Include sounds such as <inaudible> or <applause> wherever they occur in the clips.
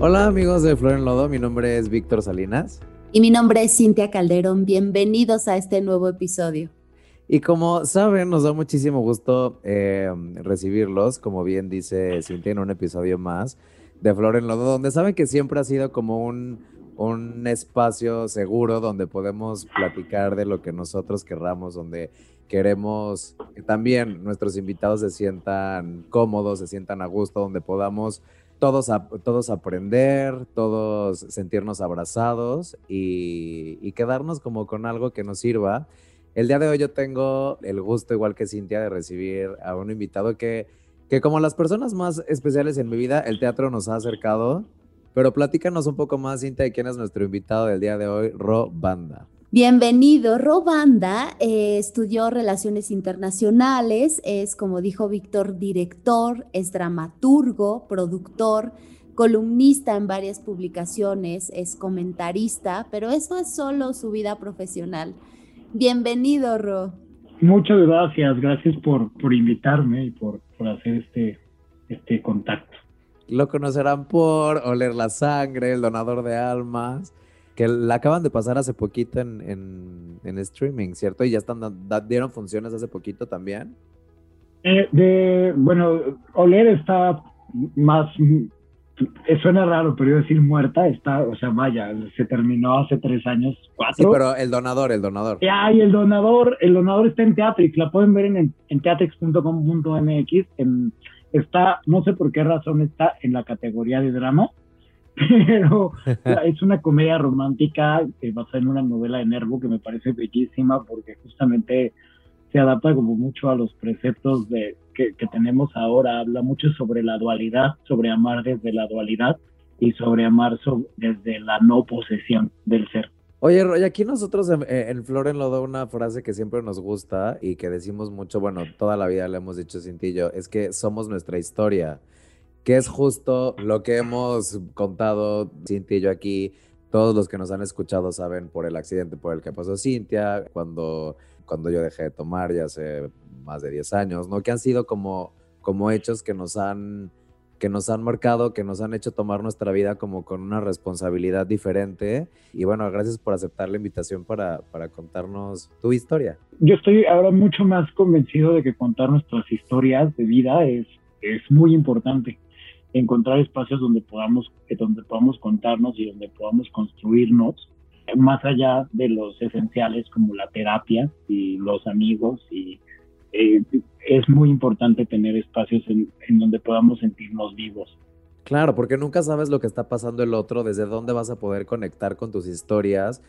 Hola amigos de Flor en Lodo, mi nombre es Víctor Salinas. Y mi nombre es Cintia Calderón. Bienvenidos a este nuevo episodio. Y como saben, nos da muchísimo gusto eh, recibirlos, como bien dice Cintia, en un episodio más de Flor en Lodo, donde saben que siempre ha sido como un, un espacio seguro donde podemos platicar de lo que nosotros querramos, donde queremos que también nuestros invitados se sientan cómodos, se sientan a gusto, donde podamos todos, todos aprender, todos sentirnos abrazados y, quedarnos como con algo que nos sirva. El día de hoy yo tengo el gusto, igual que Cintia, de recibir a un invitado que, que como las personas más especiales en mi vida, el teatro nos ha acercado. Pero platícanos un poco más, Cintia, de quién es nuestro invitado del día de hoy, Ro Banda. Bienvenido. Robanda eh, estudió Relaciones Internacionales, es, como dijo Víctor, director, es dramaturgo, productor, columnista en varias publicaciones, es comentarista, pero eso es solo su vida profesional. Bienvenido, Ro. Muchas gracias, gracias por, por invitarme y por, por hacer este, este contacto. Lo conocerán por Oler la Sangre, el donador de almas que la acaban de pasar hace poquito en, streaming, ¿cierto? Y ya están dieron funciones hace poquito también. Eh, de, bueno, Oler está más, eh, suena raro, pero yo decir muerta, está, o sea, vaya, se terminó hace tres años, cuatro. Sí, pero el donador, el donador. Ay, el donador, el donador está en Teatrix, la pueden ver en, en teatrix.com.mx, está, no sé por qué razón está en la categoría de drama, pero <laughs> es una comedia romántica basada en una novela de Nervo que me parece bellísima porque justamente se adapta como mucho a los preceptos de, que, tenemos ahora, habla mucho sobre la dualidad, sobre amar desde la dualidad y sobre amar desde la no posesión del ser. Oye, Roy, aquí nosotros en, en Flor en Lodo una frase que siempre nos gusta y que decimos mucho, bueno, toda la vida le hemos dicho Cintillo, es que somos nuestra historia que es justo lo que hemos contado Cintia y yo aquí. Todos los que nos han escuchado saben por el accidente por el que pasó Cintia, cuando, cuando yo dejé de tomar ya hace más de 10 años, ¿no? Que han sido como, como hechos que nos han que nos han marcado, que nos han hecho tomar nuestra vida como con una responsabilidad diferente. Y bueno, gracias por aceptar la invitación para, para contarnos tu historia. Yo estoy ahora mucho más convencido de que contar nuestras historias de vida es, es muy importante encontrar espacios donde podamos, donde podamos contarnos y donde podamos construirnos, más allá de los esenciales como la terapia y los amigos y eh, es muy importante tener espacios en, en donde podamos sentirnos vivos. Claro, porque nunca sabes lo que está pasando el otro, desde dónde vas a poder conectar con tus historias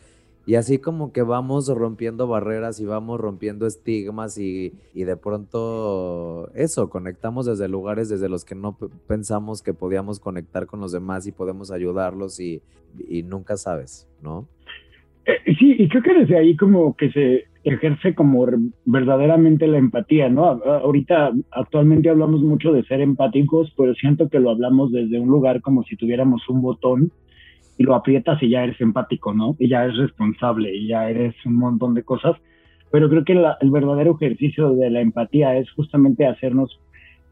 y así como que vamos rompiendo barreras y vamos rompiendo estigmas y, de pronto eso, conectamos desde lugares desde los que no pensamos que podíamos conectar con los demás y podemos ayudarlos y, nunca sabes, ¿no? Eh, sí, y creo que desde ahí como que se ejerce como verdaderamente la empatía, ¿no? Ahorita actualmente hablamos mucho de ser empáticos, pero siento que lo hablamos desde un lugar como si tuviéramos un botón y lo aprietas y ya eres empático, ¿no? Y ya eres responsable y ya eres un montón de cosas. Pero creo que el verdadero ejercicio de la empatía es justamente hacernos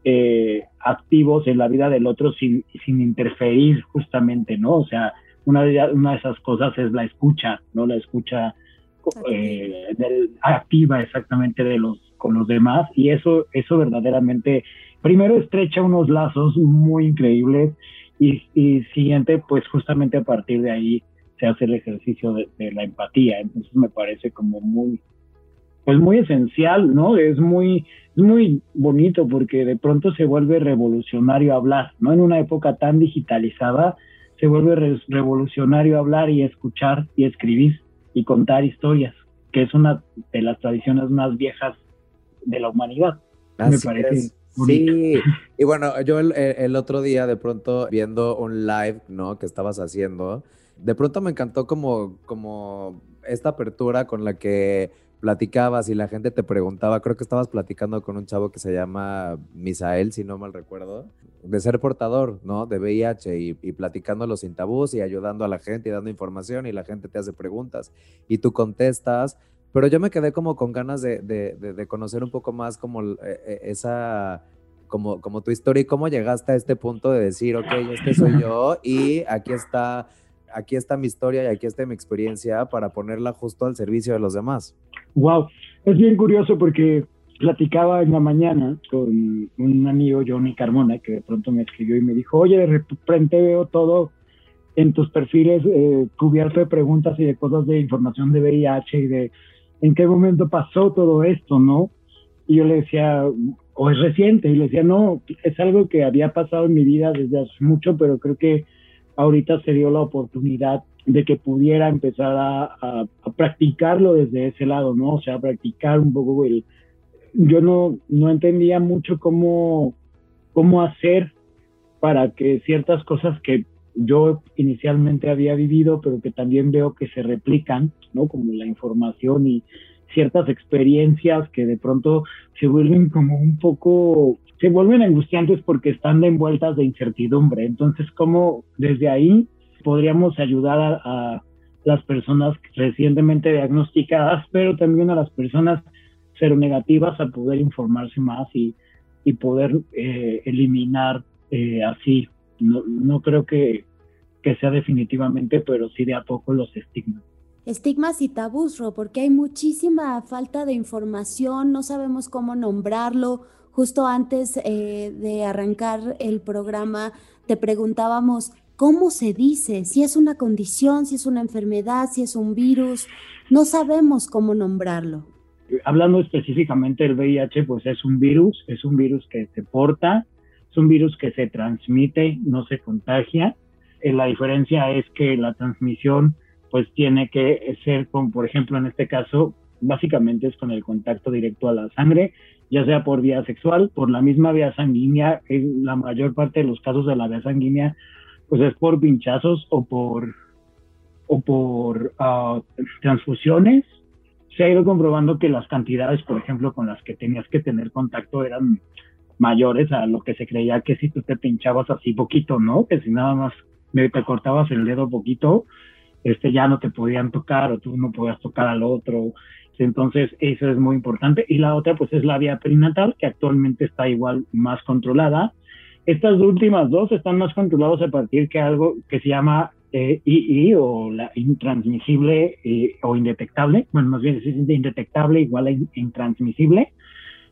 eh, activos en la vida del otro sin, sin interferir justamente, ¿no? O sea, una de, una de esas cosas es la escucha, ¿no? La escucha eh, activa exactamente de los con los demás y eso eso verdaderamente primero estrecha unos lazos muy increíbles y, siguiente, pues justamente a partir de ahí se hace el ejercicio de, la empatía. Entonces me parece como muy, pues muy esencial, ¿no? Es muy, es muy bonito porque de pronto se vuelve revolucionario hablar, ¿no? En una época tan digitalizada se vuelve revolucionario hablar y escuchar y escribir y contar historias, que es una de las tradiciones más viejas de la humanidad. me parece. Sí, y bueno, yo el, otro día de pronto viendo un live, ¿no? Que estabas haciendo, de pronto me encantó como, como esta apertura con la que platicabas y la gente te preguntaba, creo que estabas platicando con un chavo que se llama Misael, si no mal recuerdo, de ser portador, ¿no? De VIH y, y platicándolo sin tabús y ayudando a la gente y dando información y la gente te hace preguntas y tú contestas pero yo me quedé como con ganas de, de, de, conocer un poco más como eh, eh, esa, como, como tu historia y cómo llegaste a este punto de decir, ok, este soy yo y aquí está, aquí está mi historia y aquí está mi experiencia para ponerla justo al servicio de los demás. Wow, es bien curioso porque platicaba en la mañana con un amigo, Johnny Carmona, que de pronto me escribió y me dijo, oye, de repente veo todo en tus perfiles eh, cubierto de preguntas y de cosas de información de VIH y de en qué momento pasó todo esto, ¿no? Y yo le decía, o es reciente, y le decía, no, es algo que había pasado en mi vida desde hace mucho, pero creo que ahorita se dio la oportunidad de que pudiera empezar a, practicarlo desde ese lado, ¿no? O sea, practicar un poco el, yo no, no entendía mucho cómo, cómo hacer para que ciertas cosas que yo inicialmente había vivido, pero que también veo que se replican, ¿no? Como la información y ciertas experiencias que de pronto se vuelven como un poco, se vuelven angustiantes porque están envueltas de incertidumbre. Entonces, ¿cómo desde ahí podríamos ayudar a, a las personas recientemente diagnosticadas, pero también a las personas negativas a poder informarse más y, y poder eh, eliminar eh, así. No, no creo que, que sea definitivamente, pero sí de a poco los estigmas. Estigmas y tabús, Ro, porque hay muchísima falta de información, no sabemos cómo nombrarlo. Justo antes eh, de arrancar el programa, te preguntábamos cómo se dice, si es una condición, si es una enfermedad, si es un virus. No sabemos cómo nombrarlo hablando específicamente del VIH, pues es un virus, es un virus que se porta, es un virus que se transmite, no se contagia. Eh, la diferencia es que la transmisión pues tiene que ser con, por ejemplo, en este caso, básicamente es con el contacto directo a la sangre, ya sea por vía sexual, por la misma vía sanguínea, en la mayor parte de los casos de la vía sanguínea, pues es por pinchazos o por, o por uh, transfusiones se ha ido comprobando que las cantidades, por ejemplo, con las que tenías que tener contacto eran mayores a lo que se creía que si tú te pinchabas así poquito, ¿no? Que si nada más te cortabas el dedo poquito, este ya no te podían tocar o tú no podías tocar al otro. Entonces, eso es muy importante. Y la otra, pues, es la vía perinatal, que actualmente está igual más controlada. Estas últimas dos están más controladas a partir de algo que se llama eh, II o la intransmisible eh, o indetectable, bueno, más bien es indetectable igual a intransmisible,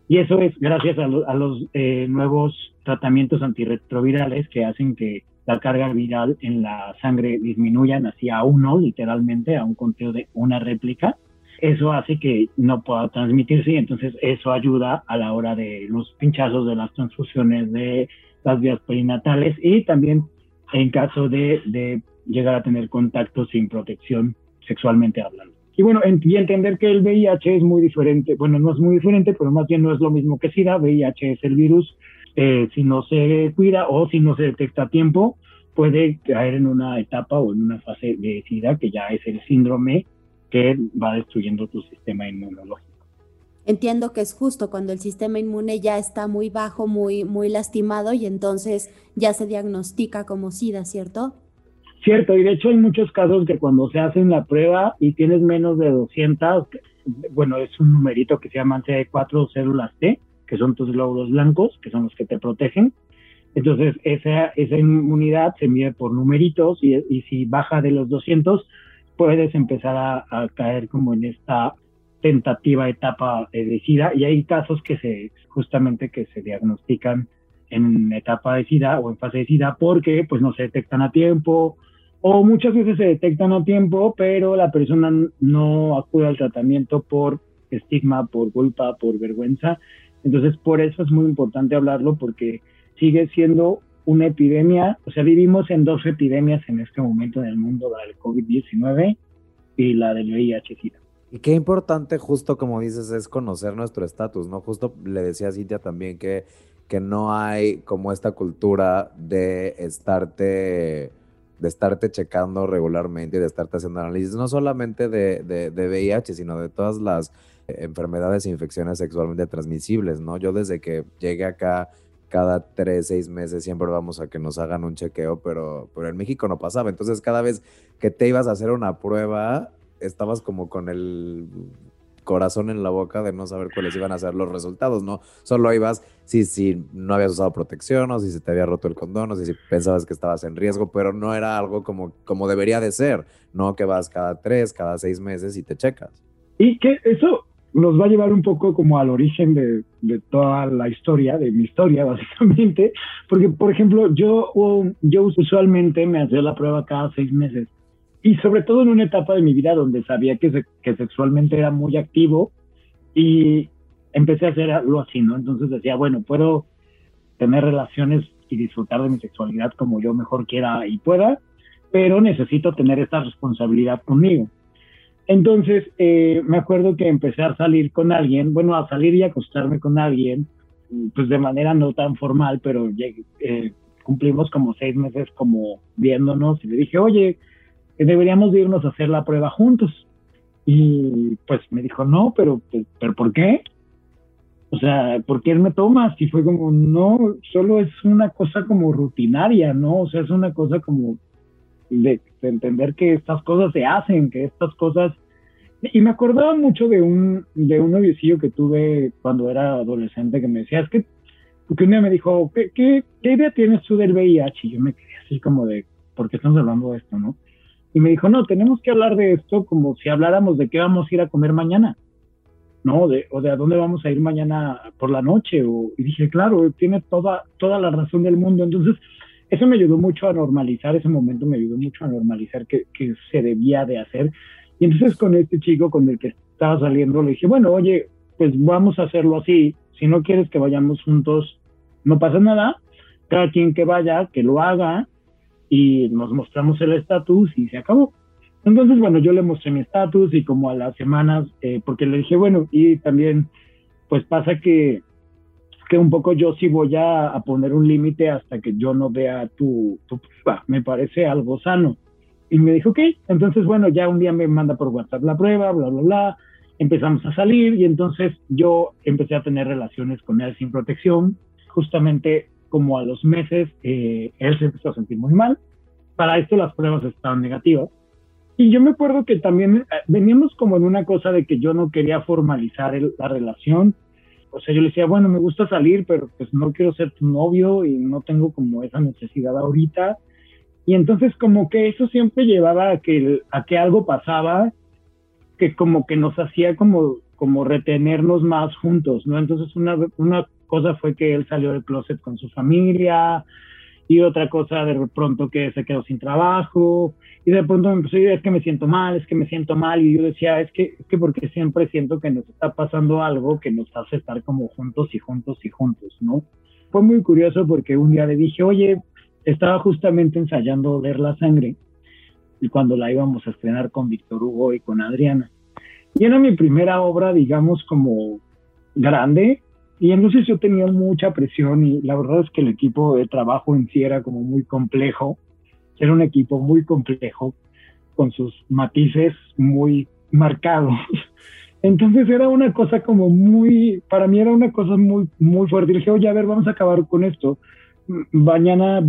y eso es gracias a, los eh, nuevos tratamientos antirretrovirales que hacen que la carga viral en la sangre disminuya hacia uno, literalmente, a un conteo de una réplica. Eso hace que no pueda transmitirse y entonces eso ayuda a la hora de los pinchazos de las transfusiones de las vías perinatales y también en caso de, de llegar a tener contacto sin protección sexualmente hablando. Y bueno, y entender que el VIH es muy diferente, bueno, no es muy diferente, pero más bien no es lo mismo que SIDA, VIH es el virus, eh, si no se cuida o si no se detecta a tiempo, puede caer en una etapa o en una fase de SIDA que ya es el síndrome que va destruyendo tu sistema inmunológico. Entiendo que es justo cuando el sistema inmune ya está muy bajo, muy, muy lastimado y entonces ya se diagnostica como SIDA, ¿cierto? Cierto, y de hecho hay muchos casos que cuando se hacen la prueba y tienes menos de 200, bueno, es un numerito que se llama CD4 células T, que son tus glóbulos blancos, que son los que te protegen. Entonces, esa, esa inmunidad se mide por numeritos y, y si baja de los 200, puedes empezar a, a, caer como en esta tentativa etapa de SIDA y hay casos que se justamente que se diagnostican en etapa de SIDA o en fase de SIDA porque pues no se detectan a tiempo o muchas veces se detectan a tiempo, pero la persona no acude al tratamiento por estigma, por culpa, por vergüenza. Entonces, por eso es muy importante hablarlo porque sigue siendo una epidemia, o sea, vivimos en dos epidemias en este momento en el mundo, la del COVID-19 y la del VIH-Sida. Y qué importante, justo como dices, es conocer nuestro estatus, ¿no? Justo le decía a Cintia también que, que no hay como esta cultura de estarte de estarte checando regularmente y de estarte haciendo análisis, no solamente de, de, de VIH, sino de todas las enfermedades e infecciones sexualmente transmisibles, ¿no? Yo desde que llegué acá, cada tres, seis meses siempre vamos a que nos hagan un chequeo, pero, pero en México no pasaba. Entonces, cada vez que te ibas a hacer una prueba, estabas como con el corazón en la boca de no saber cuáles iban a ser los resultados, ¿no? Solo ibas, si, si no habías usado protección o si se te había roto el condón o si pensabas que estabas en riesgo, pero no era algo como, como debería de ser, no que vas cada tres, cada seis meses y te checas. Y que eso nos va a llevar un poco como al origen de, de toda la historia, de mi historia <laughs> básicamente, porque por ejemplo yo, yo usualmente me hacía la prueba cada seis meses y sobre todo en una etapa de mi vida donde sabía que, que sexualmente era muy activo y empecé a hacerlo así, ¿no? Entonces decía, bueno, puedo tener relaciones y disfrutar de mi sexualidad como yo mejor quiera y pueda, pero necesito tener esta responsabilidad conmigo. Entonces, eh, me acuerdo que empecé a salir con alguien, bueno, a salir y acostarme con alguien, pues de manera no tan formal, pero eh, cumplimos como seis meses como viéndonos y le dije, oye, deberíamos irnos a hacer la prueba juntos. Y pues me dijo, no, pero, pues, pero ¿por qué? O sea, ¿por qué me tomas? Y fue como, no, solo es una cosa como rutinaria, ¿no? O sea, es una cosa como de, entender que estas cosas se hacen, que estas cosas... Y me acordaba mucho de un, de un noviecillo que tuve cuando era adolescente que me decía, es que, porque un día me dijo, ¿qué, qué, qué idea tienes tú del VIH? Y yo me quedé así como de, ¿por qué estamos hablando de esto, no? Y me dijo, no, tenemos que hablar de esto como si habláramos de qué vamos a ir a comer mañana, ¿no? De, o de a dónde vamos a ir mañana por la noche. O, y dije, claro, tiene toda, toda la razón del mundo. Entonces, eso me ayudó mucho a normalizar, ese momento me ayudó mucho a normalizar que, que se debía de hacer. Y entonces con este chico con el que estaba saliendo le dije, bueno, oye, pues vamos a hacerlo así. Si no quieres que vayamos juntos, no pasa nada. Cada quien que vaya, que lo haga y nos mostramos el estatus y se acabó. Entonces, bueno, yo le mostré mi estatus y como a las semanas, eh, porque le dije, bueno, y también, pues pasa que que un poco yo sí voy a, poner un límite hasta que yo no vea tu, tu prueba. Me parece algo sano. Y me dijo, ok, entonces bueno, ya un día me manda por WhatsApp la prueba, bla, bla, bla. Empezamos a salir y entonces yo empecé a tener relaciones con él sin protección. Justamente como a los meses, eh, él se empezó a sentir muy mal. Para esto las pruebas estaban negativas. Y yo me acuerdo que también eh, veníamos como en una cosa de que yo no quería formalizar la relación o sea, yo le decía, bueno, me gusta salir, pero pues no quiero ser tu novio y no tengo como esa necesidad ahorita. Y entonces como que eso siempre llevaba a que, a que algo pasaba que como que nos hacía como, como retenernos más juntos, ¿no? Entonces una, una cosa fue que él salió del closet con su familia, y otra cosa de pronto que se quedó sin trabajo y de pronto me empezó a decir, es que me siento mal, es que me siento mal y yo decía, es que, es que porque siempre siento que nos está pasando algo que nos hace estar como juntos y juntos y juntos, ¿no? Fue muy curioso porque un día le dije, oye, estaba justamente ensayando Ver la Sangre y cuando la íbamos a estrenar con Víctor Hugo y con Adriana. Y era mi primera obra, digamos, como grande, y entonces yo tenía mucha presión y la verdad es que el equipo de trabajo en sí era como muy complejo. Era un equipo muy complejo con sus matices muy marcados. <laughs> Entonces era una cosa como muy, para mí era una cosa muy, muy fuerte. Y dije, oye, a ver, vamos a acabar con esto. Mañana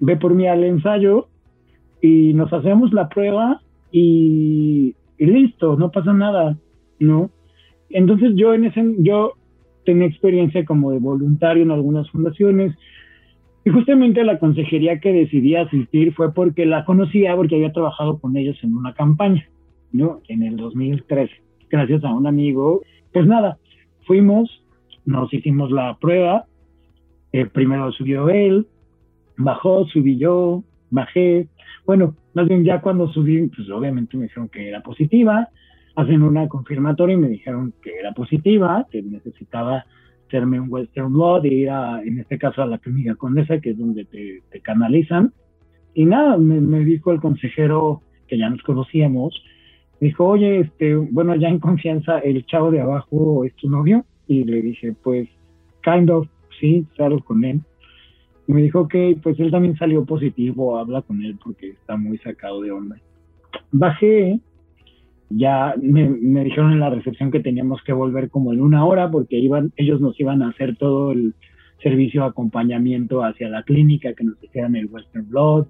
ve por mí al ensayo y nos hacemos la prueba y, y listo, no pasa nada, ¿no? Entonces yo en ese, yo tenía experiencia como de voluntario en algunas fundaciones. Y justamente la consejería que decidí asistir fue porque la conocía, porque había trabajado con ellos en una campaña, ¿no? En el 2013, gracias a un amigo. Pues nada, fuimos, nos hicimos la prueba. Eh, primero subió él, bajó, subí yo, bajé. Bueno, más bien ya cuando subí, pues obviamente me dijeron que era positiva hacen una confirmatoria y me dijeron que era positiva, que necesitaba hacerme un Western Blood y ir a, en este caso a la clínica Condesa, que es donde te, canalizan. Y nada, me, dijo el consejero que ya nos conocíamos, dijo, oye, este, bueno, ya en confianza, el chavo de abajo es tu novio. Y le dije, pues, kind of, sí, salgo con él. Y me dijo, ok, pues él también salió positivo, habla con él porque está muy sacado de onda. Bajé ya me, dijeron en la recepción que teníamos que volver como en una hora porque iban, ellos nos iban a hacer todo el servicio de acompañamiento hacia la clínica, que nos hicieran el Western Blood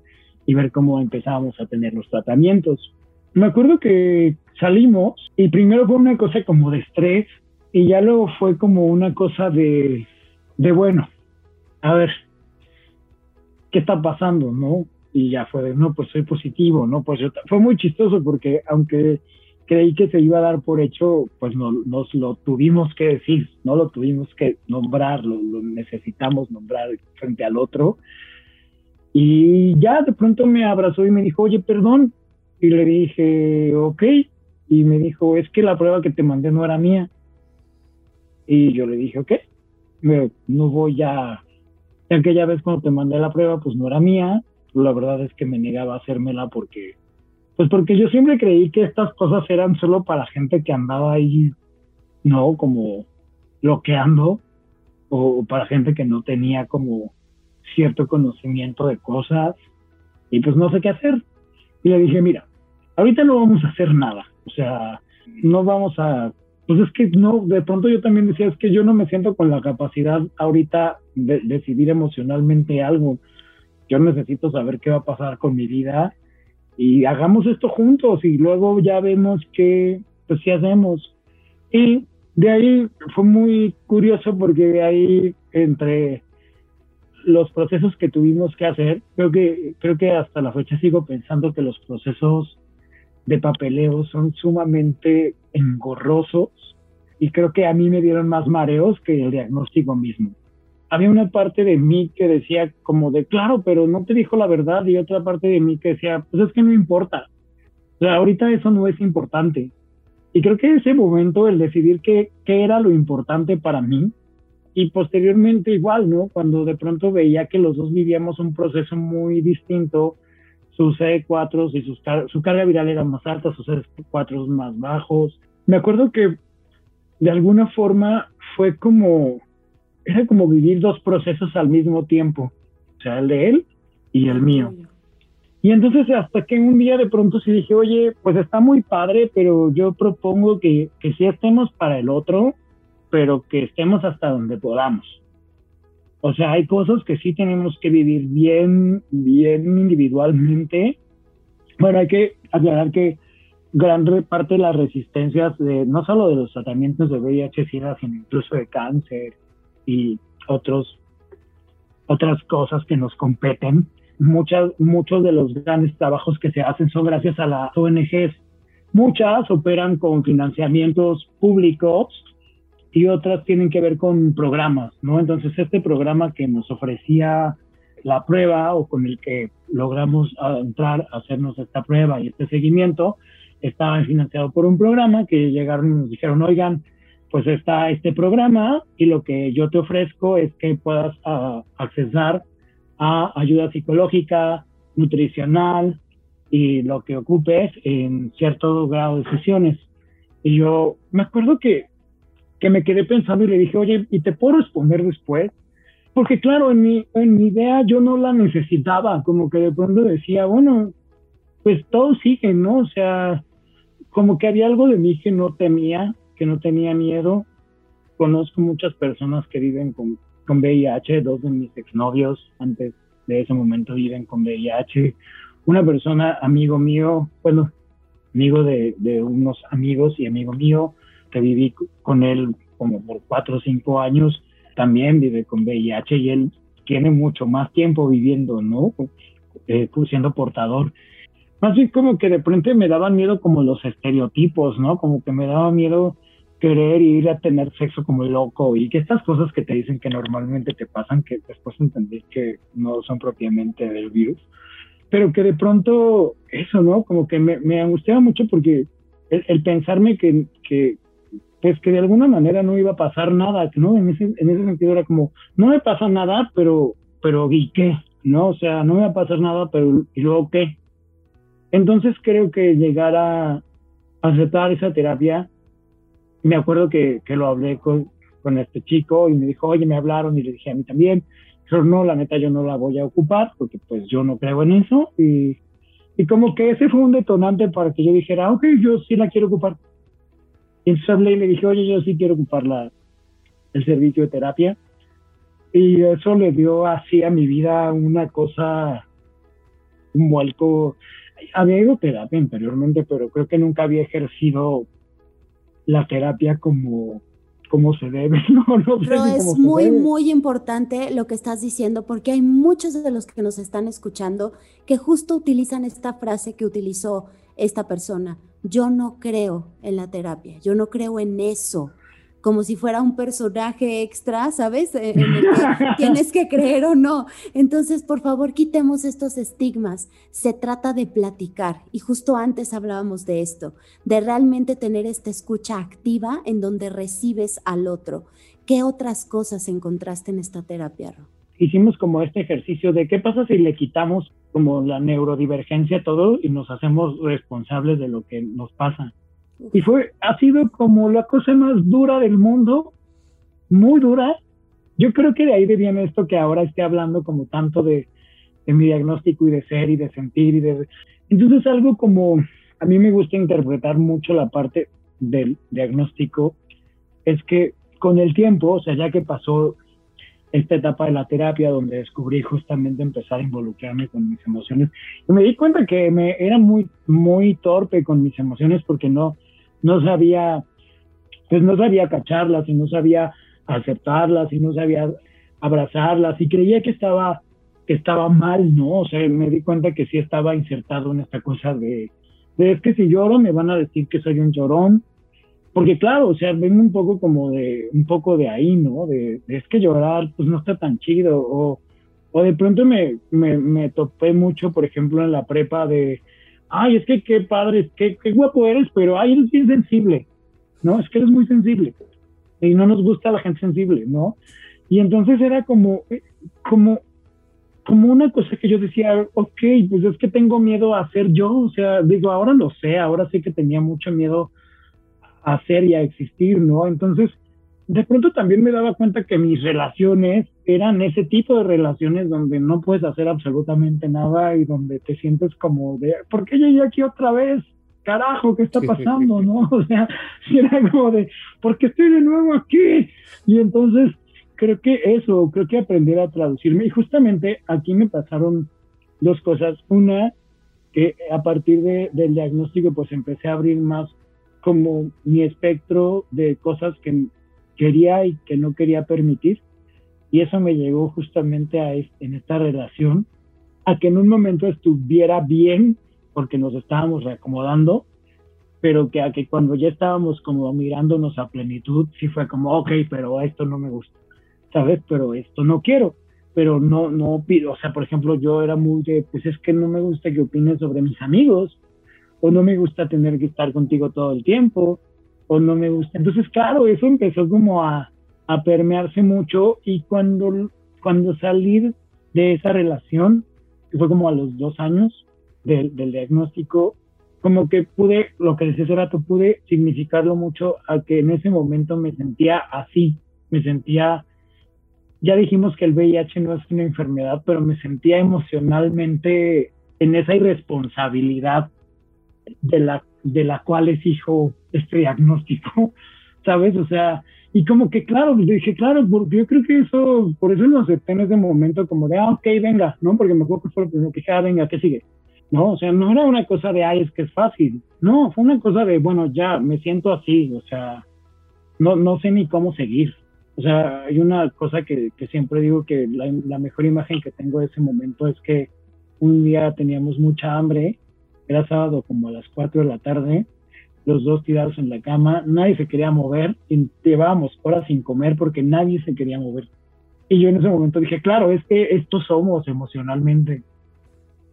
y ver cómo empezábamos a tener los tratamientos. Me acuerdo que salimos y primero fue una cosa como de estrés y ya luego fue como una cosa de, de bueno, a ver, ¿qué está pasando? ¿No? Y ya fue de, no, pues soy positivo, ¿no? Pues yo, fue muy chistoso porque aunque creí que se iba a dar por hecho, pues no, nos lo tuvimos que decir, no lo tuvimos que nombrar, lo, necesitamos nombrar frente al otro. Y ya de pronto me abrazó y me dijo, oye, perdón. Y le dije, ok. Y me dijo, es que la prueba que te mandé no era mía. Y yo le dije, ok, no voy a... Aquella vez cuando te mandé la prueba, pues no era mía. La verdad es que me negaba a hacérmela porque pues porque yo siempre creí que estas cosas eran solo para gente que andaba ahí, ¿no? Como bloqueando, o para gente que no tenía como cierto conocimiento de cosas, y pues no sé qué hacer. Y le dije, mira, ahorita no vamos a hacer nada, o sea, no vamos a, pues es que no, de pronto yo también decía, es que yo no me siento con la capacidad ahorita de decidir emocionalmente algo. Yo necesito saber qué va a pasar con mi vida y hagamos esto juntos y luego ya vemos qué, pues hacemos. Y de ahí fue muy curioso porque de ahí entre los procesos que tuvimos que hacer, creo que, creo que hasta la fecha sigo pensando que los procesos de papeleo son sumamente engorrosos y creo que a mí me dieron más mareos que el diagnóstico mismo había una parte de mí que decía como de, claro, pero no te dijo la verdad, y otra parte de mí que decía, pues es que no importa. O sea, ahorita eso no es importante. Y creo que ese momento, el decidir qué, qué era lo importante para mí, y posteriormente igual, ¿no? Cuando de pronto veía que los dos vivíamos un proceso muy distinto, sus C4 y sus su carga viral era más alta, sus C4 más bajos. Me acuerdo que de alguna forma fue como era como vivir dos procesos al mismo tiempo, o sea, el de él y el mío. Y entonces hasta que un día de pronto sí dije, oye, pues está muy padre, pero yo propongo que, que sí estemos para el otro, pero que estemos hasta donde podamos. O sea, hay cosas que sí tenemos que vivir bien, bien individualmente. Bueno, hay que aclarar que gran parte de las resistencias, de, no solo de los tratamientos de VIH, sino incluso de cáncer y otros, otras cosas que nos competen. Muchas, muchos de los grandes trabajos que se hacen son gracias a las ONGs. Muchas operan con financiamientos públicos y otras tienen que ver con programas, ¿no? Entonces, este programa que nos ofrecía la prueba o con el que logramos entrar a hacernos esta prueba y este seguimiento, estaba financiado por un programa que llegaron y nos dijeron, oigan, pues está este programa y lo que yo te ofrezco es que puedas uh, accesar a ayuda psicológica, nutricional y lo que ocupes en cierto grado de sesiones. Y yo me acuerdo que, que me quedé pensando y le dije, oye, ¿y te puedo responder después? Porque claro, en mi, en mi idea yo no la necesitaba, como que de pronto decía, bueno, pues todo sigue, ¿no? O sea, como que había algo de mí que no temía que no tenía miedo. Conozco muchas personas que viven con, con VIH, dos de mis exnovios antes de ese momento viven con VIH. Una persona, amigo mío, bueno, amigo de, de unos amigos y amigo mío, que viví con él como por cuatro o cinco años, también vive con VIH y él tiene mucho más tiempo viviendo, ¿no? Eh, siendo portador. Más bien como que de pronto me daban miedo como los estereotipos, ¿no? Como que me daba miedo querer ir a tener sexo como loco y que estas cosas que te dicen que normalmente te pasan, que después entendí que no son propiamente del virus, pero que de pronto eso, ¿no? Como que me, me angustiaba mucho porque el, pensarme que, que, pues que de alguna manera no iba a pasar nada, ¿no? En ese, en ese sentido era como, no me pasa nada, pero, pero ¿y qué? ¿No? O sea, no me va a pasar nada, pero ¿y luego qué? Entonces creo que llegar a aceptar esa terapia me acuerdo que, que lo hablé con, con, este chico y me dijo, oye, me hablaron y le dije a mí también. Pero no, la neta yo no la voy a ocupar porque pues yo no creo en eso. Y, y como que ese fue un detonante para que yo dijera, ok, yo sí la quiero ocupar. Y entonces hablé y le dije, oye, yo sí quiero ocupar la, el servicio de terapia. Y eso le dio así a mi vida una cosa, un vuelco. Había ido terapia anteriormente, pero creo que nunca había ejercido la terapia como, como se debe. <laughs> No, no Pero es muy, muy importante lo que estás diciendo, porque hay muchos de los que nos están escuchando que justo utilizan esta frase que utilizó esta persona. Yo no creo en la terapia, yo no creo en eso como si fuera un personaje extra, ¿sabes? En el que <laughs> tienes que creer o no. Entonces, por favor, quitemos estos estigmas. Se trata de platicar. Y justo antes hablábamos de esto, de realmente tener esta escucha activa en donde recibes al otro. ¿Qué otras cosas encontraste en esta terapia, Ro? Hicimos como este ejercicio de qué pasa si le quitamos como la neurodivergencia todo y nos hacemos responsables de lo que nos pasa. Y fue, ha sido como la cosa más dura del mundo, muy dura. Yo creo que de ahí viene esto que ahora esté hablando como tanto de, de mi diagnóstico y de ser y de sentir y de... Entonces algo como, a mí me gusta interpretar mucho la parte del diagnóstico, es que con el tiempo, o sea, ya que pasó esta etapa de la terapia donde descubrí justamente empezar a involucrarme con mis emociones, y me di cuenta que me era muy, muy torpe con mis emociones porque no, no sabía, pues no sabía cacharlas y no sabía aceptarlas y no sabía abrazarlas y creía que estaba, que estaba mal, ¿no? O sea, me di cuenta que sí estaba insertado en esta cosa de, de es que si lloro me van a decir que soy un llorón, porque claro, o sea, vengo un poco como de, un poco de ahí, ¿no? De, es que llorar pues no está tan chido o, o de pronto me, me, me topé mucho, por ejemplo, en la prepa de, ay, es que qué padre, qué, qué guapo eres, pero ay, eres bien sensible, ¿no? Es que eres muy sensible y no nos gusta la gente sensible, ¿no? Y entonces era como, eh, como, como una cosa que yo decía, ok, pues es que tengo miedo a ser yo, o sea, digo, ahora lo sé, ahora sí que tenía mucho miedo a ser y a existir, ¿no? Entonces, de pronto también me daba cuenta que mis relaciones eran ese tipo de relaciones donde no puedes hacer absolutamente nada y donde te sientes como de, ¿por qué llegué aquí otra vez? Carajo, ¿qué está pasando? ¿No? <laughs> O sea, era como de, ¿por qué estoy de nuevo aquí? Y entonces creo que eso, creo que aprender a traducirme. Y justamente aquí me pasaron dos cosas. Una, que a partir de, del diagnóstico, pues empecé a abrir más como mi espectro de cosas que quería y que no quería permitir. Y eso me llegó justamente a en esta relación, a que en un momento estuviera bien, porque nos estábamos reacomodando, pero que a que cuando ya estábamos como mirándonos a plenitud, sí fue como, ok, pero esto no me gusta, ¿sabes? Pero esto no quiero, pero no, no pido, o sea, por ejemplo, yo era muy de, pues es que no me gusta que opines sobre mis amigos, o no me gusta tener que estar contigo todo el tiempo, o no me gusta. Entonces, claro, eso empezó como a, a permearse mucho y cuando, cuando salí de esa relación, que fue como a los dos años del, del diagnóstico, como que pude, lo que decía hace rato, pude significarlo mucho a que en ese momento me sentía así, me sentía, ya dijimos que el VIH no es una enfermedad, pero me sentía emocionalmente en esa irresponsabilidad de la, de la cual es hijo este diagnóstico, <laughs> ¿sabes? O sea, y como que claro, pues dije, claro, porque yo creo que eso, por eso lo acepté en ese momento como de, ah, ok, venga, ¿no? Porque me acuerdo que fue lo primero que dije, ah, venga, ¿qué sigue? ¿No? O sea, no era una cosa de, ay, es que es fácil. No, fue una cosa de, bueno, ya, me siento así, o sea, no, no sé ni cómo seguir. O sea, hay una cosa que, que siempre digo que la, la mejor imagen que tengo de ese momento es que un día teníamos mucha hambre, era sábado como a las 4 de la tarde, los dos tirados en la cama, nadie se quería mover, y llevábamos horas sin comer porque nadie se quería mover. Y yo en ese momento dije, claro, es que esto somos emocionalmente.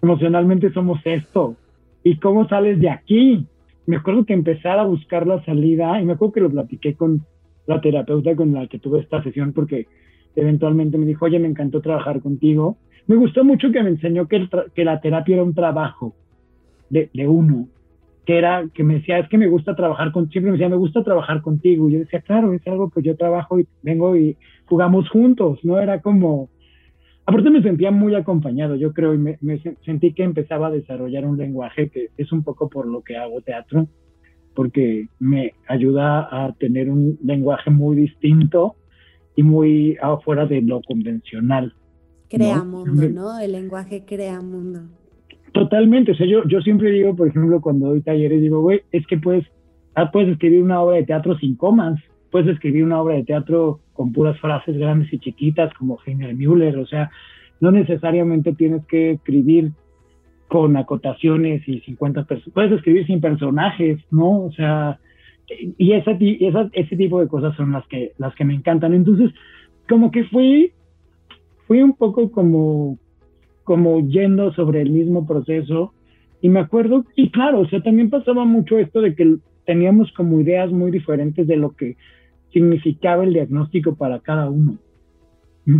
Emocionalmente somos esto. ¿Y cómo sales de aquí? Me acuerdo que empezar a buscar la salida, y me acuerdo que lo platiqué con la terapeuta con la que tuve esta sesión, porque eventualmente me dijo, oye, me encantó trabajar contigo. Me gustó mucho que me enseñó que, que la terapia era un trabajo de, de uno, que era, que me decía, es que me gusta trabajar con, siempre me decía, me gusta trabajar contigo. Y yo decía, claro, es algo que yo trabajo y vengo y jugamos juntos, ¿no? Era como, aparte me sentía muy acompañado, yo creo, y me, sentí que empezaba a desarrollar un lenguaje que es un poco por lo que hago teatro, porque me ayuda a tener un lenguaje muy distinto y muy afuera de lo convencional. Crea mundo, ¿no? El lenguaje crea mundo. Totalmente, o sea, yo, yo siempre digo, por ejemplo, cuando doy talleres, digo, güey, es que puedes, ah, puedes escribir una obra de teatro sin comas, puedes escribir una obra de teatro con puras frases grandes y chiquitas como Heiner Müller, o sea, no necesariamente tienes que escribir con acotaciones y 50 personas, puedes escribir sin personajes, ¿no? O sea, y, esa, ese tipo de cosas son las que, las que me encantan. Entonces, como que fui, fui un poco como, como yendo sobre el mismo proceso y me acuerdo, y claro, o sea, también pasaba mucho esto de que teníamos como ideas muy diferentes de lo que significaba el diagnóstico para cada uno.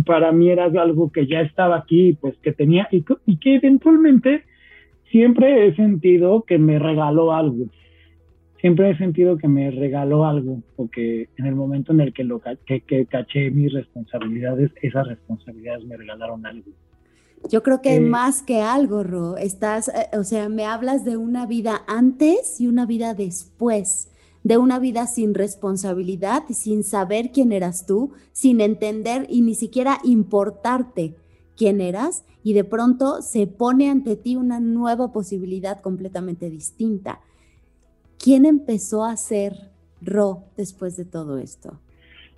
Para mí era algo que ya estaba aquí, pues que tenía, y, y que eventualmente siempre he sentido que me regaló algo siempre he sentido que me regaló algo, porque en el momento en el que, lo, que, caché mis responsabilidades, esas responsabilidades me regalaron algo. Yo creo que eh, más que algo, Ro, estás, eh, o sea, me hablas de una vida antes y una vida después, de una vida sin responsabilidad, sin saber quién eras tú, sin entender y ni siquiera importarte quién eras, y de pronto se pone ante ti una nueva posibilidad completamente distinta. ¿Quién empezó a ser Ro después de todo esto?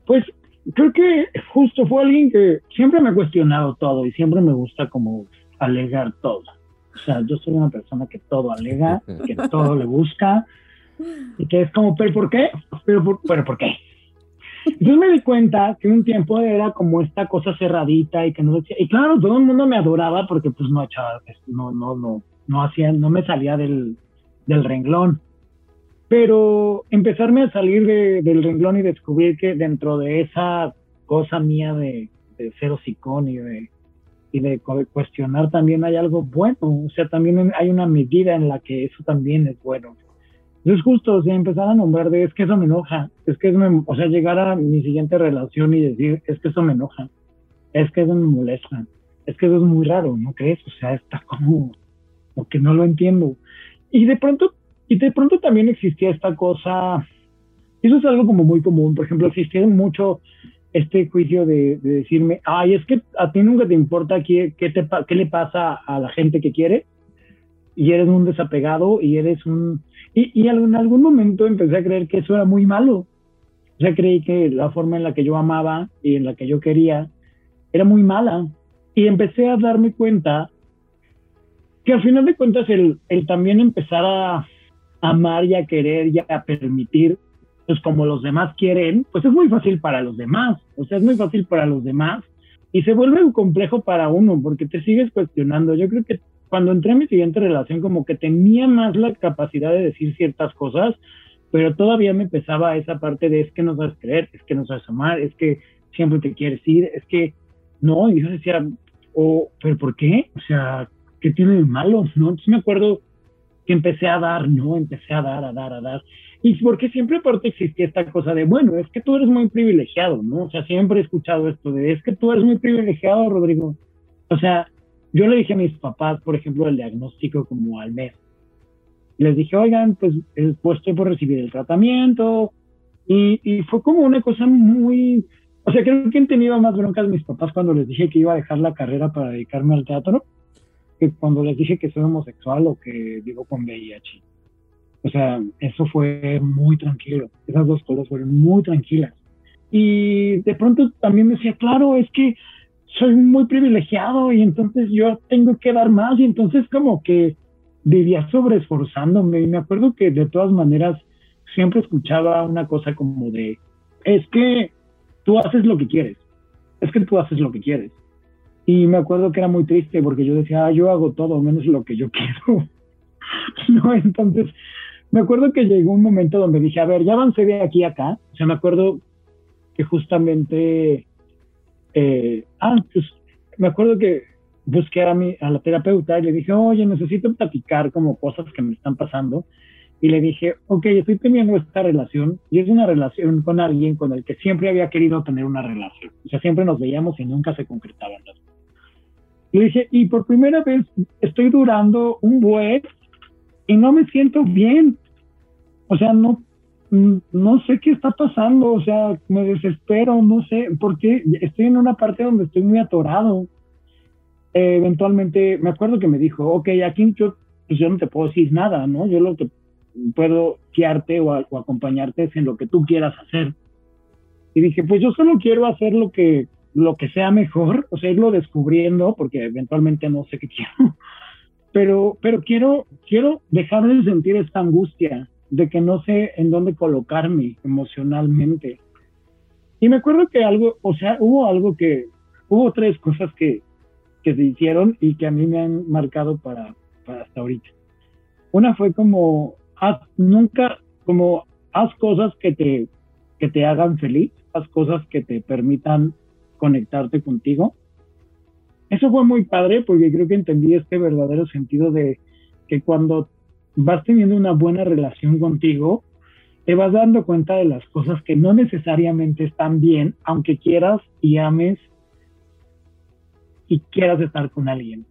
Pues creo que justo fue alguien que siempre me ha cuestionado todo y siempre me gusta como alegar todo. O sea, yo soy una persona que todo alega, que todo le busca y que es como, ¿pero por qué? ¿Pero por, pero por qué? Entonces me di cuenta que un tiempo era como esta cosa cerradita y que no decía, y claro, todo el mundo me adoraba porque pues no echaba, no, no, no, no hacía, no me salía del, del renglón pero empezarme a salir del renglón y descubrir que dentro de esa cosa mía de, de ser hocicón y de, y de cuestionar también hay algo bueno, o sea, también hay una medida en la que eso también es bueno. Es justo, o sea, empezar a nombrar de es que eso me enoja, es que eso o sea, llegar a mi siguiente relación y decir es que eso me enoja, es que eso me molesta, es que eso es muy raro, ¿no crees? O sea, está como, como que no lo entiendo. Y de pronto y de pronto también existía esta cosa, eso es algo como muy común, por ejemplo, existía mucho este juicio de, decirme, ay, es que a ti nunca te importa qué, qué, te, qué le pasa a la gente que quiere, y eres un desapegado, y eres un... Y, y en algún momento empecé a creer que eso era muy malo. O sea, creí que la forma en la que yo amaba y en la que yo quería era muy mala. Y empecé a darme cuenta que al final de cuentas el, el también empezar a, amar y a querer y a permitir, pues como los demás quieren, pues es muy fácil para los demás, o sea, es muy fácil para los demás y se vuelve un complejo para uno porque te sigues cuestionando. Yo creo que cuando entré en mi siguiente relación como que tenía más la capacidad de decir ciertas cosas, pero todavía me pesaba esa parte de es que no sabes creer, es que no sabes amar, es que siempre te quieres ir, es que no, y yo decía, oh, pero ¿por qué? O sea, ¿qué tiene de malo? ¿No? Entonces me acuerdo que empecé a dar, ¿no? Empecé a dar, a dar, a dar. Y porque siempre aparte existía esta cosa de, bueno, es que tú eres muy privilegiado, ¿no? O sea, siempre he escuchado esto de, es que tú eres muy privilegiado, Rodrigo. O sea, yo le dije a mis papás, por ejemplo, el diagnóstico como al mes. Les dije, oigan, pues, eh, pues estoy por recibir el tratamiento. Y, y fue como una cosa muy... O sea, creo que han tenido más broncas mis papás cuando les dije que iba a dejar la carrera para dedicarme al teatro que cuando les dije que soy homosexual o que vivo con VIH. O sea, eso fue muy tranquilo. Esas dos cosas fueron muy tranquilas. Y de pronto también me decía, claro, es que soy muy privilegiado y entonces yo tengo que dar más. Y entonces como que vivía sobreesforzándome. Y me acuerdo que de todas maneras siempre escuchaba una cosa como de, es que tú haces lo que quieres. Es que tú haces lo que quieres. Y me acuerdo que era muy triste porque yo decía, ah, yo hago todo menos lo que yo <laughs> quiero. entonces me acuerdo que llegó un momento donde dije, a ver, ya avancé de aquí a acá. O sea, me acuerdo que justamente, eh, ah, pues me acuerdo que busqué a, mi, a la terapeuta y le dije, oye, necesito platicar como cosas que me están pasando. Y le dije, ok, estoy teniendo esta relación y es una relación con alguien con el que siempre había querido tener una relación. O sea, siempre nos veíamos y nunca se concretaban las le dije, y por primera vez estoy durando un buen y no me siento bien. O sea, no, no sé qué está pasando, o sea, me desespero, no sé, porque estoy en una parte donde estoy muy atorado. eventualmente, me acuerdo que me dijo, ok, aquí yo, pues yo no te puedo decir nada, ¿no? Yo lo que puedo guiarte o, o acompañarte es en lo que tú quieras hacer. Y dije, pues yo solo quiero hacer lo que, lo que sea mejor, o sea, irlo descubriendo, porque eventualmente no sé qué quiero, <laughs> pero, pero quiero, quiero dejar de sentir esta angustia de que no sé en dónde colocarme emocionalmente. Y me acuerdo que algo, o sea, hubo algo que, hubo tres cosas que, que se hicieron y que a mí me han marcado para, para hasta ahorita. Una fue como, haz, nunca, como, haz cosas que te, que te hagan feliz, haz cosas que te permitan conectarte contigo. Eso fue muy padre porque creo que entendí este verdadero sentido de que cuando vas teniendo una buena relación contigo, te vas dando cuenta de las cosas que no necesariamente están bien, aunque quieras y ames y quieras estar con alguien.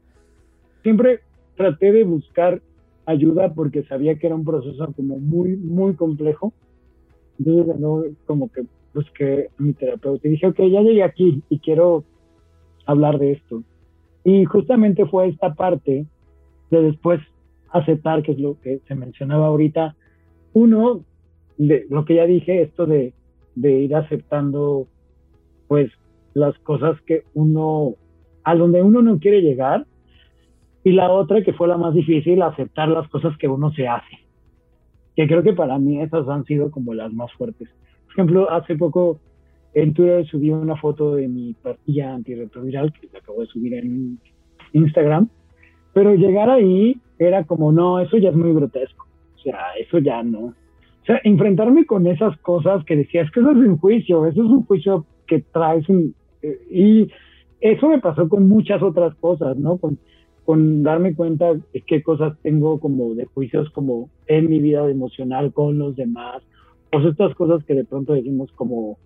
Siempre traté de buscar ayuda porque sabía que era un proceso como muy, muy complejo. Entonces, no, como que busqué a mi terapeuta y dije, ok, ya llegué aquí y quiero hablar de esto. Y justamente fue esta parte de después aceptar, que es lo que se mencionaba ahorita. Uno, de lo que ya dije, esto de, de ir aceptando, pues, las cosas que uno, a donde uno no quiere llegar. Y la otra, que fue la más difícil, aceptar las cosas que uno se hace. Que creo que para mí esas han sido como las más fuertes. Por ejemplo, hace poco en Twitter subí una foto de mi pastilla antirretroviral, que acabo de subir en Instagram. Pero llegar ahí era como, no, eso ya es muy grotesco. O sea, eso ya no. O sea, enfrentarme con esas cosas que decía, es que eso es un juicio, eso es un juicio que traes un... Eh, y eso me pasó con muchas otras cosas, ¿no? Con, con darme cuenta de qué cosas tengo como de juicios como en mi vida emocional con los demás, pues estas cosas que de pronto decimos como,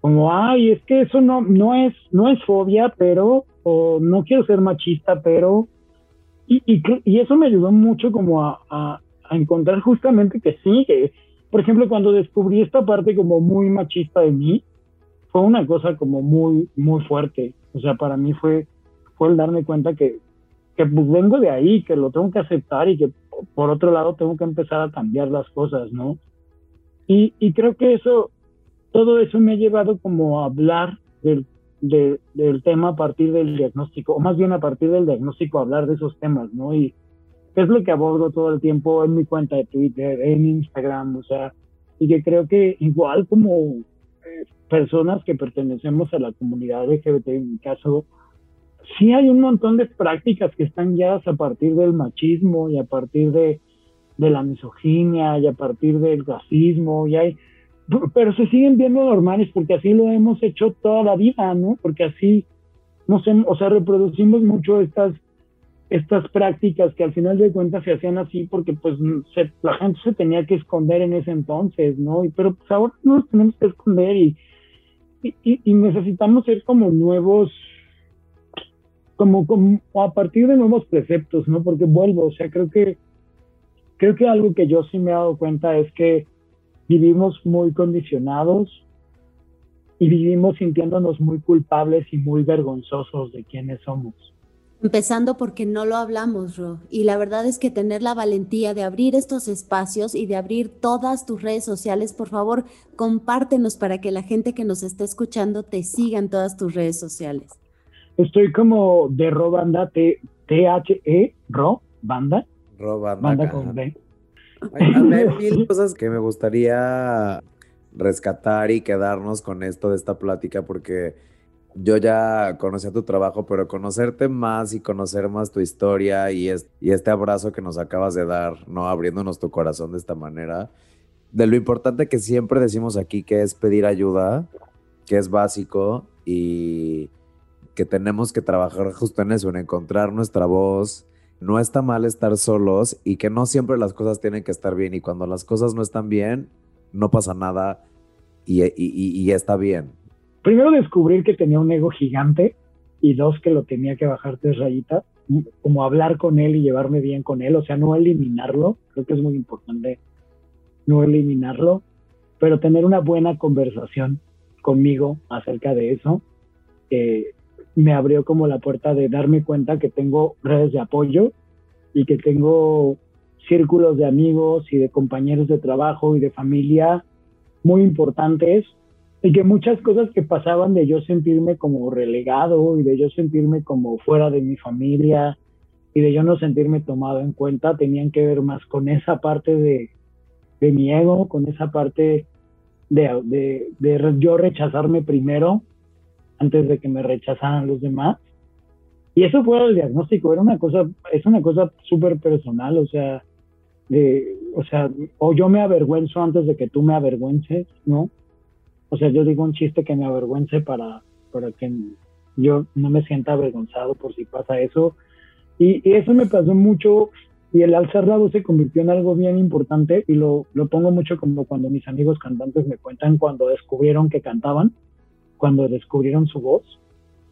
como, ay, es que eso no, no es, no es fobia, pero, o no quiero ser machista, pero, y, y, eso me ayudó mucho como a, a, encontrar justamente que sí, que, por ejemplo, cuando descubrí esta parte como muy machista de mí, fue una cosa como muy, muy fuerte. O sea, para mí fue, fue el darme cuenta que, que pues vengo de ahí, que lo tengo que aceptar y que por otro lado tengo que empezar a cambiar las cosas, ¿no? Y, y creo que eso, todo eso me ha llevado como a hablar del del tema a partir del diagnóstico, o más bien a partir del diagnóstico hablar de esos temas, ¿no? Y es lo que abordo todo el tiempo en mi cuenta de Twitter, en Instagram, o sea, y que creo que igual como eh, personas que pertenecemos a la comunidad LGBT, en mi caso, sí hay un montón de prácticas que están guiadas a partir del machismo y a partir de, de la misoginia y a partir del racismo, y hay pero se siguen viendo normales porque así lo hemos hecho toda la vida, ¿no? Porque así, no sé, o sea, reproducimos mucho estas, estas prácticas que al final de cuentas se hacían así porque pues la gente se tenía que esconder en ese entonces, ¿no? Y, pero pues ahora nos tenemos que esconder y, y, y necesitamos ser como nuevos, como, como a partir de nuevos preceptos, ¿no? Porque vuelvo, o sea, creo que, creo que algo que yo sí me he dado cuenta es que vivimos muy condicionados y vivimos sintiéndonos muy culpables y muy vergonzosos de quiénes somos. Empezando porque no lo hablamos, Ro. Y la verdad es que tener la valentía de abrir estos espacios y de abrir todas tus redes sociales, por favor, compártenos para que la gente que nos está escuchando te siga en todas tus redes sociales. Estoy como de Ro Banda, T-H-E, Ro Banda. Ro Banda. Banda con B. Mil cosas que me gustaría rescatar y quedarnos con esto de esta plática porque yo ya conocía tu trabajo, pero conocerte más y conocer más tu historia y, y este abrazo que nos acabas de dar, ¿no? Abriéndonos tu corazón de esta manera, de lo importante que siempre decimos aquí, que es pedir ayuda, que es básico y que tenemos que trabajar justo en eso, en encontrar nuestra voz, no está mal estar solos y que no siempre las cosas tienen que estar bien y cuando las cosas no están bien, no pasa nada y, está bien. Primero descubrir que tenía un ego gigante y dos que lo tenía que bajar tres rayitas, como hablar con él y llevarme bien con él, o sea, no eliminarlo, creo que es muy importante no eliminarlo, pero tener una buena conversación conmigo acerca de eso. Me abrió como la puerta de darme cuenta que tengo redes de apoyo y que tengo círculos de amigos y de compañeros de trabajo y de familia muy importantes y que muchas cosas que pasaban de yo sentirme como relegado y de yo sentirme como fuera de mi familia y de yo no sentirme tomado en cuenta tenían que ver más con esa parte de, de mi ego, con esa parte de, de, de, yo rechazarme primero antes de que me rechazaran los demás. Y eso fue el diagnóstico, era una cosa, es una cosa súper personal, o sea, de, o sea, o yo me avergüenzo antes de que tú me avergüences, ¿no? O sea, yo digo un chiste que me avergüence para, para que yo no me sienta avergonzado por si pasa eso. Y, eso me pasó mucho y el alzar la voz se convirtió en algo bien importante y lo, lo pongo mucho como cuando mis amigos cantantes me cuentan cuando descubrieron que cantaban, cuando descubrieron su voz.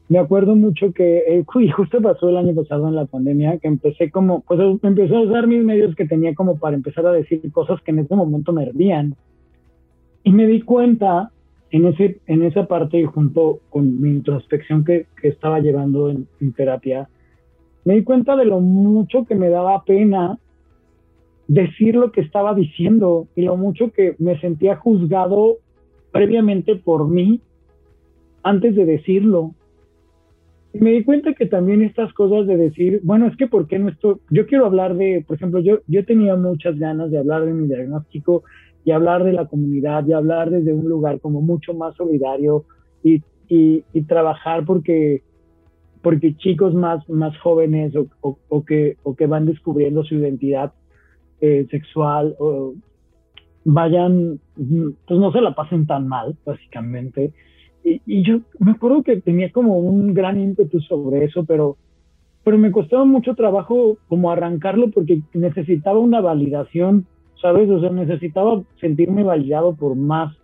Me acuerdo mucho que, eh, justo pasó el año pasado en la pandemia, que empecé como, pues empecé a usar mis medios que tenía como para empezar a decir cosas que en ese momento me hervían. Y me di cuenta en, ese, en esa parte, junto con mi introspección que, que estaba llevando en, terapia, me di cuenta de lo mucho que me daba pena decir lo que estaba diciendo y lo mucho que me sentía juzgado previamente por mí antes de decirlo. Me di cuenta que también estas cosas de decir, bueno, es que ¿por qué no estoy? Yo quiero hablar de, por ejemplo, yo, yo tenía muchas ganas de hablar de mi diagnóstico y hablar de la comunidad y hablar desde un lugar como mucho más solidario y, y, trabajar porque, porque chicos más, más jóvenes o, o, que, o que van descubriendo su identidad eh, sexual vayan, pues no se la pasen tan mal, básicamente. Y, y, yo me acuerdo que tenía como un gran ímpetu sobre eso, pero, pero me costaba mucho trabajo como arrancarlo porque necesitaba una validación ¿sabes? O sea, necesitaba sentirme validado por más.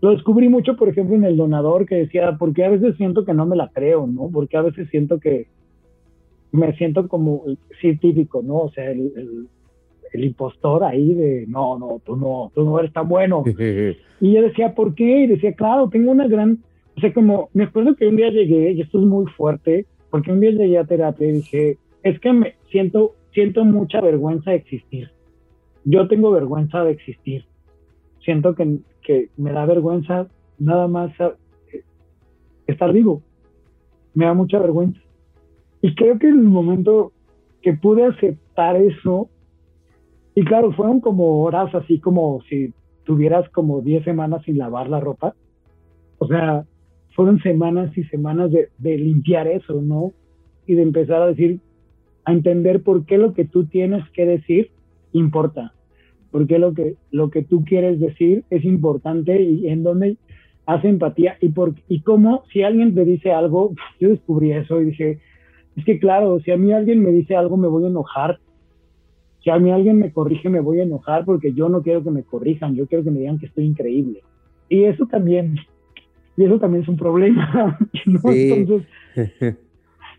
Lo descubrí mucho, por ejemplo, en el donador que decía, porque a veces siento que no me la creo, ¿no? Porque a veces siento que me siento como científico, ¿no? O sea, el, el, impostor ahí de, no, no, tú no, tú no eres tan bueno. <laughs> y yo decía, ¿por qué? Y decía, claro, tengo una gran, o sea, como, me acuerdo que un día llegué, y esto es muy fuerte, porque un día llegué a terapia y dije, es que me siento, siento mucha vergüenza de existir yo tengo vergüenza de existir. Siento que, que me da vergüenza nada más eh, estar vivo. Me da mucha vergüenza. Y creo que en el momento que pude aceptar eso, y claro, fueron como horas así como si tuvieras como 10 semanas sin lavar la ropa. O sea, fueron semanas y semanas de, de limpiar eso, ¿no? Y de empezar a decir, a entender por qué lo que tú tienes que decir importa porque lo que, lo que tú quieres decir es importante y en donde hace empatía y, por, y cómo si alguien te dice algo, yo descubrí eso y dije, es que claro, si a mí alguien me dice algo me voy a enojar, si a mí alguien me corrige me voy a enojar porque yo no quiero que me corrijan, yo quiero que me digan que estoy increíble. Y eso también, y eso también es un problema, <laughs> Entonces, <laughs>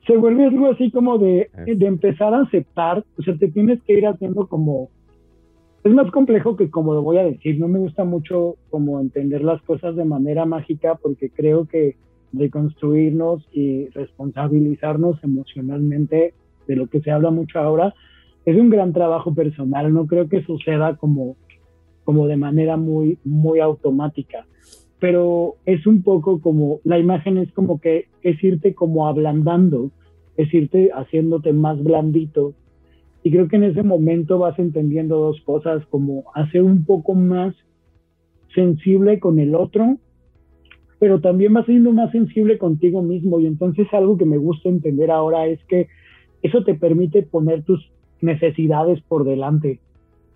se vuelve algo así como de, de empezar a aceptar, o sea, te tienes que ir haciendo como es más complejo que como lo voy a decir, no me gusta mucho como entender las cosas de manera mágica porque creo que reconstruirnos y responsabilizarnos emocionalmente de lo que se habla mucho ahora es un gran trabajo personal, no creo que suceda como, como de manera muy, muy automática, pero es un poco como, la imagen es como que es irte como ablandando, es irte haciéndote más blandito y creo que en ese momento vas entendiendo dos cosas, como hacer un poco más sensible con el otro, pero también vas siendo más sensible contigo mismo. Y entonces algo que me gusta entender ahora es que eso te permite poner tus necesidades por delante.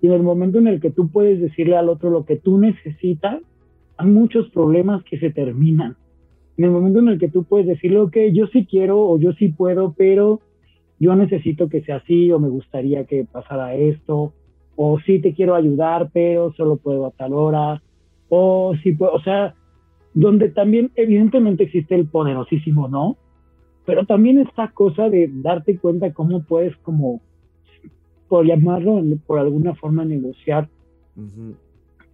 Y en el momento en el que tú puedes decirle al otro lo que tú necesitas, hay muchos problemas que se terminan. En el momento en el que tú puedes decirle, ok, yo sí quiero o yo sí puedo, pero yo necesito que sea así o me gustaría que pasara esto, o sí te quiero ayudar, pero solo puedo a tal hora, o sí puedo, o sea, donde también evidentemente existe el poderosísimo no, pero también esta cosa de darte cuenta cómo puedes como, por llamarlo por alguna forma, negociar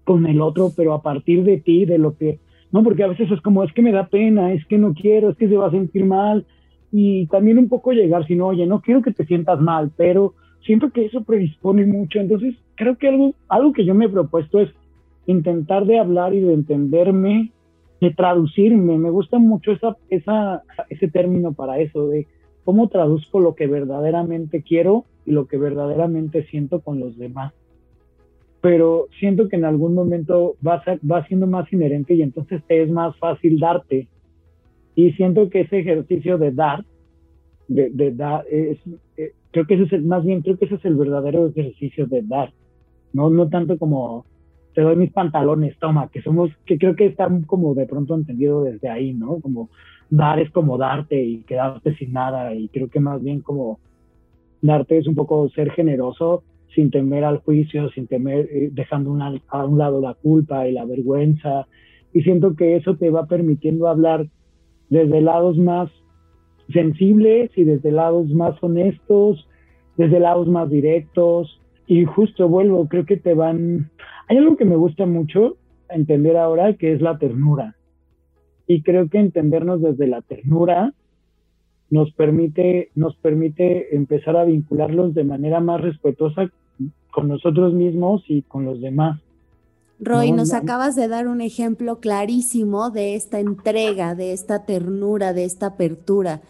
con el otro, pero a partir de ti, de lo que, no, porque a veces es como, es que me da pena, es que no quiero, es que se va a sentir mal, y también un poco llegar, si no, oye, no quiero que te sientas mal, pero siento que eso predispone mucho. Entonces, creo que algo, algo que yo me he propuesto es intentar de hablar y de entenderme de traducirme. Me gusta mucho esa, esa, ese término para eso, de cómo traduzco lo que verdaderamente quiero y lo que verdaderamente siento con los demás. Pero siento que en algún momento va, va siendo más inherente y entonces te es más fácil darte. Y siento que ese ejercicio de dar, de, dar, es, eh, creo que ese es el, más bien, creo que ese es el verdadero ejercicio de dar. No, no tanto como te doy mis pantalones, toma, que somos, que creo que están como de pronto entendido desde ahí, ¿no? Como dar es como darte y quedarte sin nada y creo que más bien como darte es un poco ser generoso sin temer al juicio, sin temer, eh, dejando a un lado la culpa y la vergüenza. Y siento que eso te va permitiendo hablar desde lados más sensibles y desde lados más honestos, desde lados más directos. Y justo vuelvo, creo que te van, hay algo que me gusta mucho entender ahora, que es la ternura. Y creo que entendernos desde la ternura nos permite, nos permite empezar a vincularlos de manera más respetuosa con nosotros mismos y con los demás. Roy, nos acabas de dar un ejemplo clarísimo de esta entrega, de esta ternura, de esta apertura,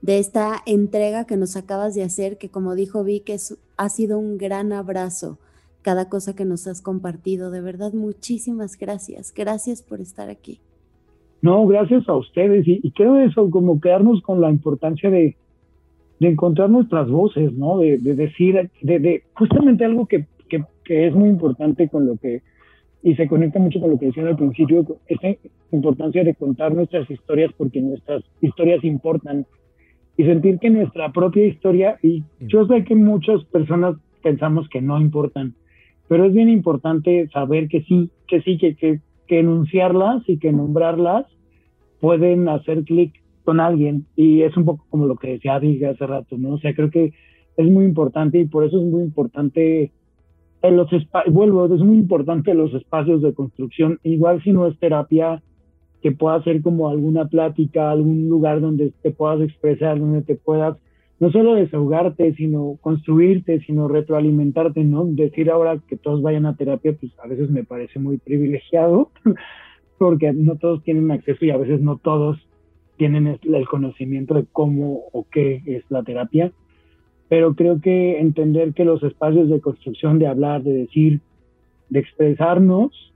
de esta entrega que nos acabas de hacer, que como dijo Vic, ha sido un gran abrazo cada cosa que nos has compartido. De verdad, muchísimas gracias. Gracias por estar aquí. No, gracias a ustedes. Y, creo eso, como quedarnos con la importancia de, encontrar nuestras voces, ¿no? De, decir, de, justamente algo que, es muy importante con lo que, y se conecta mucho con lo que decía al principio, esa importancia de contar nuestras historias porque nuestras historias importan y sentir que nuestra propia historia, y yo sé que muchas personas pensamos que no importan, pero es bien importante saber que sí, que sí, que, que, enunciarlas y que nombrarlas pueden hacer clic con alguien y es un poco como lo que decía Diga hace rato, ¿no? O sea, creo que es muy importante y por eso es muy importante en los vuelvo, es muy importante los espacios de construcción, igual si no es terapia, que pueda ser como alguna plática, algún lugar donde te puedas expresar, donde te puedas no solo desahogarte, sino construirte, sino retroalimentarte, ¿no? Decir ahora que todos vayan a terapia, pues a veces me parece muy privilegiado, <laughs> porque no todos tienen acceso y a veces no todos tienen el conocimiento de cómo o qué es la terapia. Pero creo que entender que los espacios de construcción, de hablar, de decir, de expresarnos,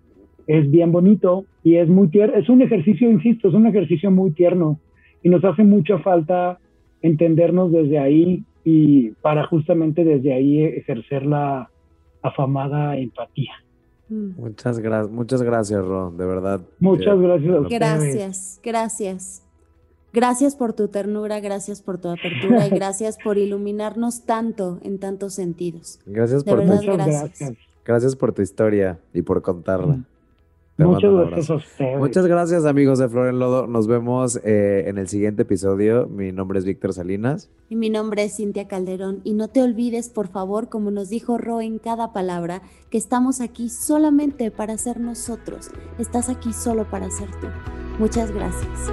es bien bonito y es muy tierno. Es un ejercicio, insisto, es un ejercicio muy tierno y nos hace mucha falta entendernos desde ahí y para justamente desde ahí ejercer la afamada empatía. Mm. Muchas gracias, muchas gracias, Ron, de verdad. Muchas gracias. gracias, gracias. Gracias por tu ternura, gracias por tu apertura y gracias por iluminarnos tanto en tantos sentidos. Gracias por tu gracias. gracias. por tu historia y por contarla. Mm. Muchas gracias Muchas gracias, amigos de Flor en Lodo. Nos vemos eh, en el siguiente episodio. Mi nombre es Víctor Salinas. Y mi nombre es Cintia Calderón. Y no te olvides, por favor, como nos dijo Ro en cada palabra, que estamos aquí solamente para ser nosotros. Estás aquí solo para ser tú. Muchas gracias.